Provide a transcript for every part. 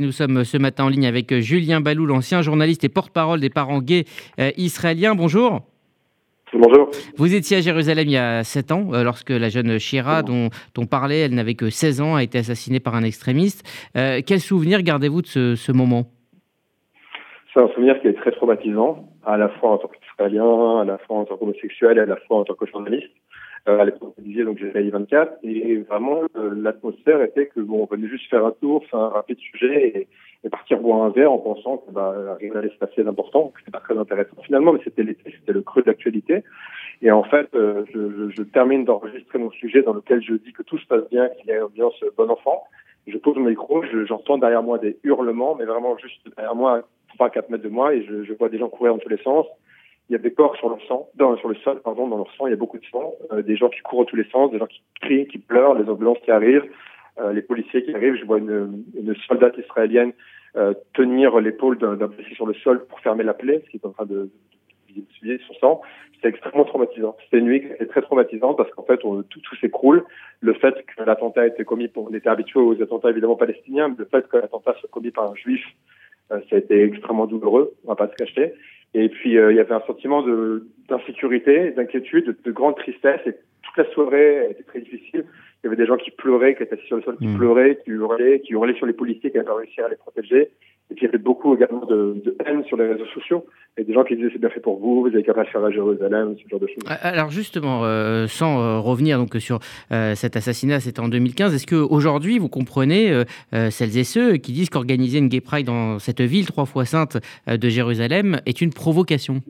Nous sommes ce matin en ligne avec Julien Balou, l'ancien journaliste et porte-parole des parents gays euh, israéliens. Bonjour. Bonjour. Vous étiez à Jérusalem il y a 7 ans, euh, lorsque la jeune Shira, dont on parlait, elle n'avait que 16 ans, a été assassinée par un extrémiste. Euh, quel souvenir gardez-vous de ce, moment? C'est un souvenir qui est très traumatisant, à la fois en tant qu'Israélien, à la fois en tant qu'homosexuel, à la fois en tant que journaliste. Euh, à l'époque, donc j'ai 24, et vraiment, l'atmosphère était que bon, on venait juste faire un tour, faire un rapide sujet et, partir boire un verre en pensant que bah, rien n'allait se passer d'important, que c'était pas très intéressant finalement, mais c'était l'été, c'était le creux de l'actualité. Et en fait, euh, je, termine d'enregistrer mon sujet dans lequel je dis que tout se passe bien, qu'il y a une ambiance bon enfant. Je pose mon micro, j'entends derrière moi des hurlements, mais vraiment juste derrière moi, 3-4 mètres de moi, et je, je vois des gens courir dans tous les sens il y a des corps sur le sang, dans, sur le sol, pardon, dans leur sang, il y a beaucoup de sang, euh, des gens qui courent dans tous les sens, des gens qui crient, qui pleurent, les ambulances qui arrivent, euh, les policiers qui arrivent. Je vois une, une soldate israélienne euh, tenir l'épaule d'un policier sur le sol pour fermer la plaie, ce qui est en train de, de, son sang. C'est extrêmement traumatisant. C'était une nuit qui était très traumatisante parce qu'en fait, on, tout, tout s'écroule. Le fait que l'attentat a été commis, on était habitué aux attentats évidemment palestiniens, mais le fait que l'attentat soit commis par un juif, ça a été extrêmement douloureux, on va pas se cacher. Et puis, euh, il y avait un sentiment d'insécurité, d'inquiétude, de, grande tristesse. Et toute la soirée était très difficile. Il y avait des gens qui pleuraient, qui étaient assis sur le sol, qui mmh. pleuraient, qui hurlaient, qui hurlaient sur les policiers qui n'avaient pas réussi à les protéger. Et puis il y avait beaucoup également de, de, haine sur les réseaux sociaux. Et des gens qui disaient c'est bien fait pour vous, vous avez qu'à faire à Jérusalem, ce genre de choses. Alors justement, euh, sans euh, revenir donc sur euh, cet assassinat, c'était en 2015, est-ce qu'aujourd'hui vous comprenez celles et ceux qui disent qu'organiser une gay pride dans cette ville trois fois sainte de Jérusalem est une provocation?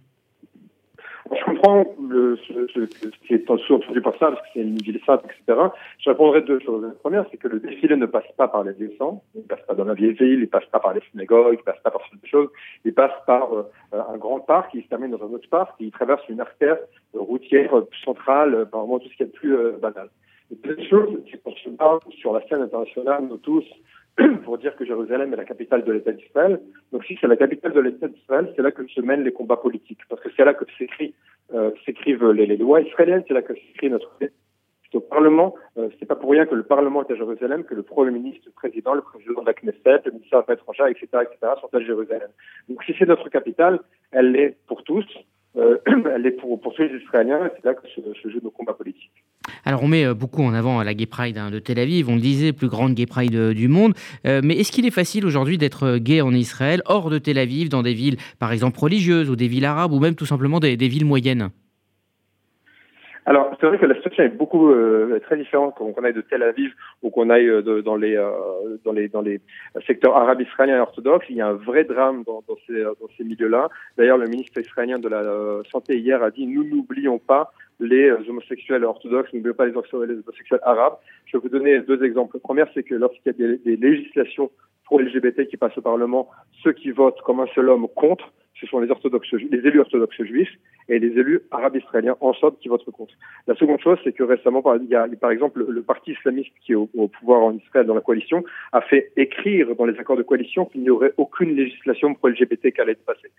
Je comprends le, ce, ce, qui est sous-entendu par ça, parce que c'est une ville sainte, etc. Je répondrai deux choses. La première, c'est que le défilé ne passe pas par les saints, il passe pas dans la vieille ville, il passe pas par les synagogues, il passe pas par ces choses, il passe par euh, un grand parc, il se termine dans un autre parc, il traverse une artère routière centrale, par vraiment tout ce qui est plus euh, banal. La deuxième chose, c'est qu'on se parle sur la scène internationale, nous tous, Jérusalem est la capitale de l'État d'Israël. Donc si c'est la capitale de l'État d'Israël, c'est là que se mènent les combats politiques, parce que c'est là que euh, s'écrivent les, lois israéliennes, c'est là que s'écrit notre au Parlement, euh, c'est pas pour rien que le Parlement est à Jérusalem, que le Premier ministre, le Président, le Président de la Knesset, le ministère des Affaires étrangères, etc., etc., sont à Jérusalem. Donc si c'est notre capitale, elle l'est pour tous, euh, elle est pour, tous les Israéliens, c'est là que se jouent nos combats politiques. Alors on met euh, beaucoup en avant la Gay Pride hein, de Tel Aviv, on le disait, plus grande Gay Pride euh, du monde. Euh, mais est-ce qu'il est facile aujourd'hui d'être gay en Israël, hors de Tel Aviv, dans des villes par exemple religieuses ou des villes arabes ou même tout simplement des villes moyennes? Alors, c'est vrai que la situation est beaucoup euh, très différente qu'on aille de Tel Aviv ou qu'on aille de, dans les euh, dans les dans les secteurs arabes israéliens et orthodoxes. Il y a un vrai drame dans, dans ces dans ces milieux-là. D'ailleurs, le ministre israélien de la santé hier a dit nous n'oublions pas les homosexuels orthodoxes, n'oublions pas les homosexuels arabes. Je vais vous donner deux exemples. Le premier, c'est que lorsqu'il y a des, législations pour LGBT qui passent au Parlement, ceux qui votent comme un seul homme contre ce sont les orthodoxes, les élus orthodoxes juifs et les élus arabes israéliens en qui votent contre. La seconde chose, c'est que récemment, par exemple, le parti islamiste qui est au, pouvoir en Israël dans la coalition a fait écrire dans les accords de coalition qu'il n'y aurait aucune législation pro LGBT qui allait être passée.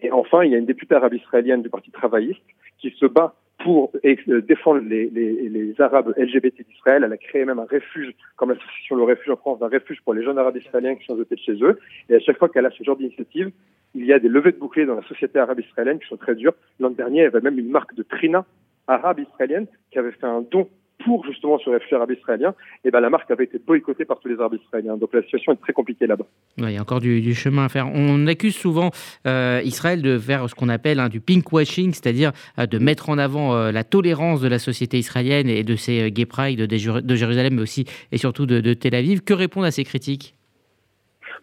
Et enfin, il y a une députée arabe israélienne du parti travailliste qui se bat pour euh, défendre les, les, les Arabes LGBT d'Israël. Elle a créé même un refuge, comme l'association Le Refuge en France, un refuge pour les jeunes Arabes israéliens qui sont jetés de chez eux. Et à chaque fois qu'elle a ce genre d'initiative, il y a des levées de boucliers dans la société arabe israélienne qui sont très dures. L'an dernier, il y avait même une marque de Trina arabe israélienne qui avait fait un don pour justement ce réfugié arabe israélien, et ben la marque avait été boycottée par tous les arabes israéliens. Donc la situation est très compliquée là-bas. il y a encore du, chemin à faire. On accuse souvent euh, Israël de faire ce qu'on appelle hein, du pinkwashing, c'est-à-dire euh, de mettre en avant euh, la tolérance de la société israélienne et de ses gay pride de, de, Jérusalem, mais aussi et surtout de, de Tel Aviv. Que répondent à ces critiques?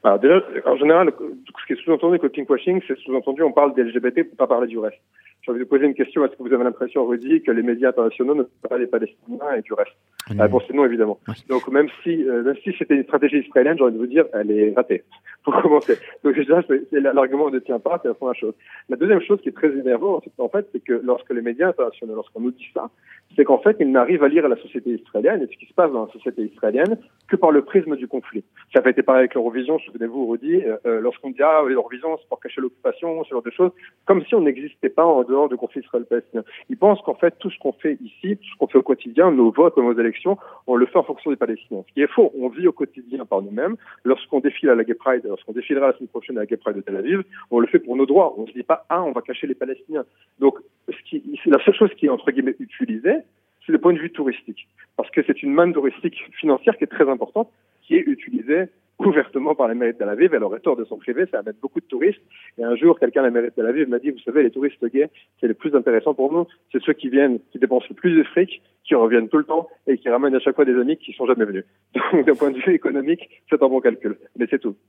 Alors déjà, en général, ce qui est sous-entendu avec le pinkwashing, c'est sous-entendu on parle des LGBT pour pas parler du reste. J'ai envie de poser une question. Est-ce que vous avez l'impression, Rudy, que les médias internationaux ne parlent pas des Palestiniens et du reste? La réponse est non, évidemment. Donc même si, euh, même si c'était une stratégie israélienne, j'ai envie de vous dire, elle est ratée. Pour commencer. Donc déjà, l'argument ne tient pas, c'est la première chose. La deuxième chose qui est très énervante, en fait, c'est que lorsque les médias internationaux, lorsqu'on nous dit ça, c'est qu'en fait, ils n'arrivent à lire la société israélienne et ce qui se passe dans la société israélienne que par le prisme du conflit. Ça avait été pareil avec l'Eurovision, souvenez-vous, Rudy, euh, euh, lorsqu'on dit, ah, l'Eurovision, c'est pour cacher l'occupation, ce genre de choses, comme si on n'existait pas en dehors du conflit israélo-palestinien. Ils pensent qu'en fait, tout ce qu'on fait ici, tout ce qu'on fait au quotidien, nos votes, nos élections, on le fait en fonction des Palestiniens. Ce qui est faux. On vit au quotidien par nous-mêmes. Lorsqu'on défile à la Gay Pride, lorsqu'on défilera la semaine prochaine à la Gay Pride de Tel Aviv, on le fait pour nos droits. On ne se dit pas, ah, on va cacher les Palestiniens. Donc, ce la seule chose qui est, entre guillemets, utilisée, c'est le point de vue touristique. Parce que c'est une manne touristique financière qui est très importante, qui est utilisée ouvertement par la mairie de Tel Aviv. Elle aurait tort de s'en priver, ça amène beaucoup de touristes. Et un jour, quelqu'un à la mairie de Tel Aviv m'a dit, vous savez, les touristes gays, c'est le plus intéressant pour nous, c'est ceux qui viennent, qui dépensent le plus de fric, qui reviennent tout le temps et qui ramènent à chaque fois des amis qui sont jamais venus. Donc, d'un point de vue économique, c'est un bon calcul. Mais c'est tout.